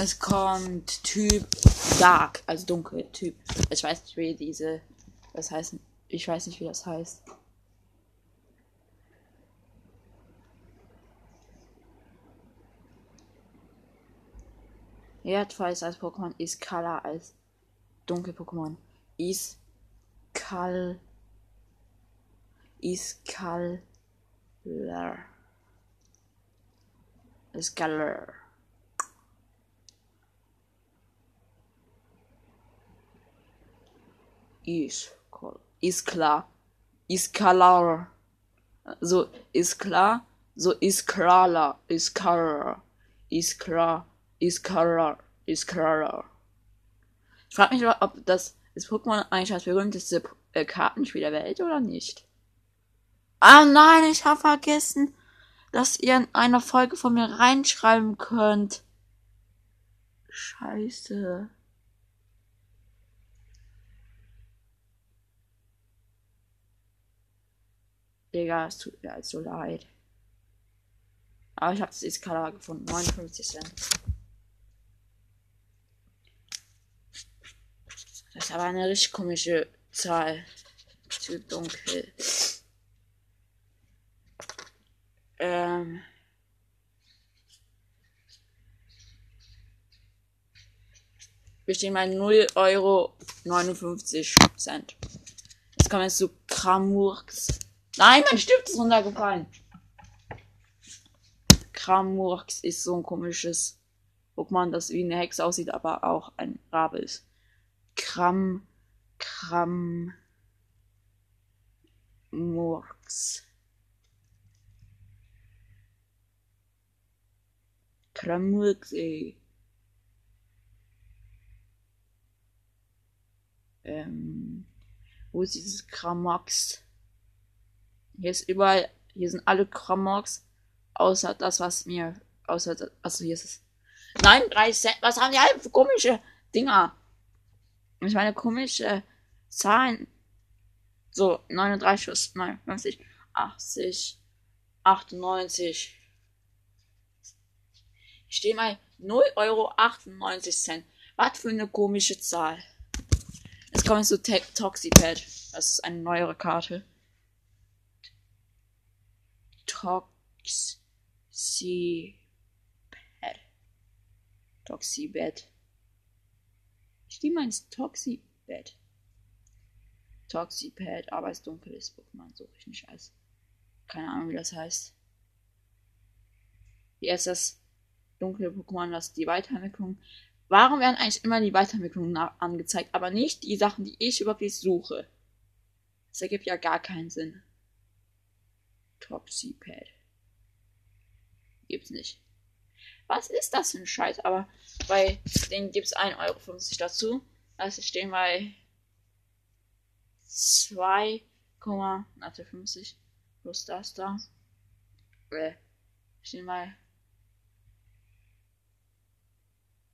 Es kommt Typ Dark, also dunkel, Typ. Ich weiß nicht, wie diese, das heißt, ich weiß nicht, wie das heißt. Erdfalls als Pokémon ist Kala als Dunkel-Pokémon. Ist Kal. Ist Ist. Ist, klar. Ist klar. So, ist klar. So, ist klar. Ist klar. Ist klar. Ist klar. Ist klar. Ich frage mich, ob das ist Pokémon eigentlich das berühmteste äh, Kartenspiel der Welt oder nicht? Ah nein, ich habe vergessen, dass ihr in einer Folge von mir reinschreiben könnt. Scheiße. Digga, es tut mir halt so leid. Aber ich habe das Eskala gefunden. 59 Cent. Das ist aber eine richtig komische Zahl. Zu dunkel. Ähm. Wir stehen bei 0 Euro 59 Cent. Jetzt kommen wir zu Kramurks. Nein, mein Stift ist runtergefallen. Kramurks ist so ein komisches Pokémon, das wie eine Hexe aussieht, aber auch ein Rabe ist. Kram, Kram, Murks. Kramurks, ey. Ähm, wo ist dieses Kramox? Hier ist überall, hier sind alle Kramox, außer das, was mir, außer, das, also hier ist es. Nein, 3 Cent, was haben die alle für komische Dinger? Ich meine, komische Zahlen. So, 39 plus 59, 80, 98. Ich stehe mal 0 Euro 98 Cent. Was für eine komische Zahl. Jetzt kommen wir zu Toxipad. Das ist eine neuere Karte. Toxipad. Toxipad. Die meint Toxipad. Toxipad, aber es dunkel ist Pokémon, suche ich nicht als. Keine Ahnung, wie das heißt. Hier ist das dunkle Pokémon, das die Weiterentwicklung. Warum werden eigentlich immer die Weiterentwicklungen angezeigt, aber nicht die Sachen, die ich wirklich suche? Das ergibt ja gar keinen Sinn. Toxipad. Gibt's nicht. Was ist das für ein Scheiß? Aber bei denen gibt's 1,50 Euro dazu. Also stehen bei 2,50 plus das da. Äh, stehen bei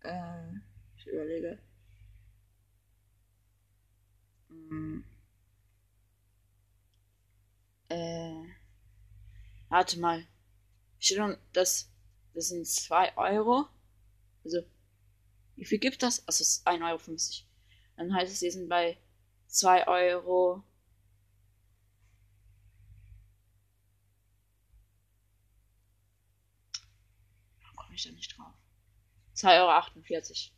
äh, ich überlege. Hm. Warte mal. Steht das, das sind 2 Euro. Also, wie viel gibt das? Also, es ist 1,50 Euro. Dann heißt es, sie sind bei 2 Euro. Warum komme ich da nicht drauf? 2,48 Euro.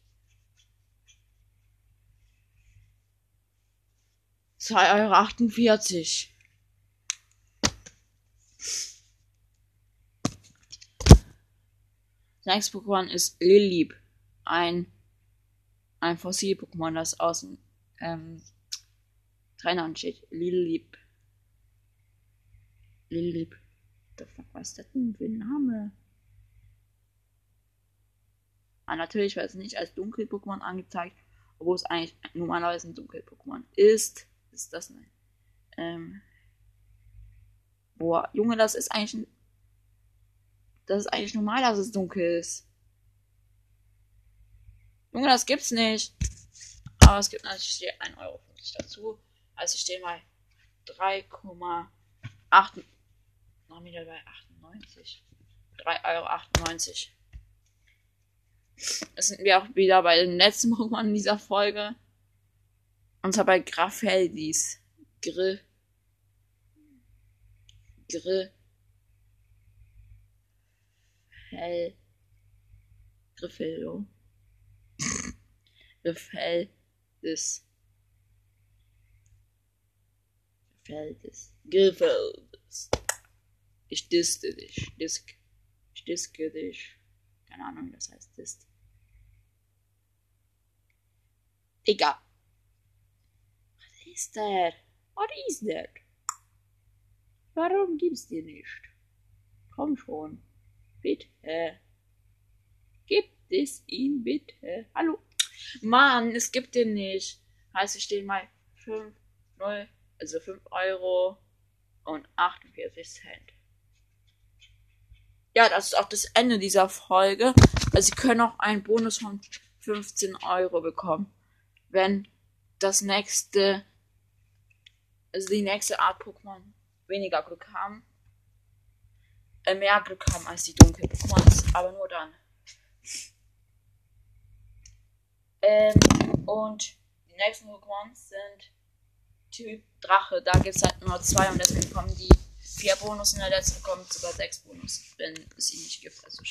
2,48 Euro. Nächste Pokémon ist Lilip. Ein, ein Fossil-Pokémon, das aus dem ähm, Trainer steht. Lilip. Lilip. Was ist das denn für ein Name? Ah, natürlich wird es nicht als Dunkel-Pokémon angezeigt, obwohl es eigentlich normalerweise ein Dunkel-Pokémon ist. Ist das nein? Ähm. Boah, Junge, das ist eigentlich ein. Das ist eigentlich normal, dass es dunkel ist. Junge, das gibt's nicht. Aber es gibt natürlich 1,50 Euro dazu. Also ich stehe mal 3,8. Noch wieder bei 98. 3,98 Euro. es sind wir auch wieder bei dem letzten Pokémon in dieser Folge. Und zwar bei Graffeldis. Gr. Gr. Hell. Griffeldo. Griffeldes. Griffeldes. Griffeldes. Ich diste dich. Disk. Ich diske dich. Keine Ahnung, wie das heißt. Dist. Digga. Was ist das? Was ist das? Warum gibt's dir nicht? Komm schon. Bitte. Gibt es ihn bitte? Hallo? Mann, es gibt den nicht. Heißt, ich stehe mal 5, 0, also 5 Euro und 48 Cent. Ja, das ist auch das Ende dieser Folge. Also, Sie können auch einen Bonus von 15 Euro bekommen, wenn das nächste, also die nächste Art Pokémon weniger Glück haben. Äh, mehr Glück haben als die dunklen Pokémons, aber nur dann. Ähm, und die nächsten Pokémon sind Typ Drache. Da gibt es halt nur zwei und deswegen kommen die vier Bonus und der letzte kommt sogar sechs Bonus, wenn es ihn nicht gibt. Also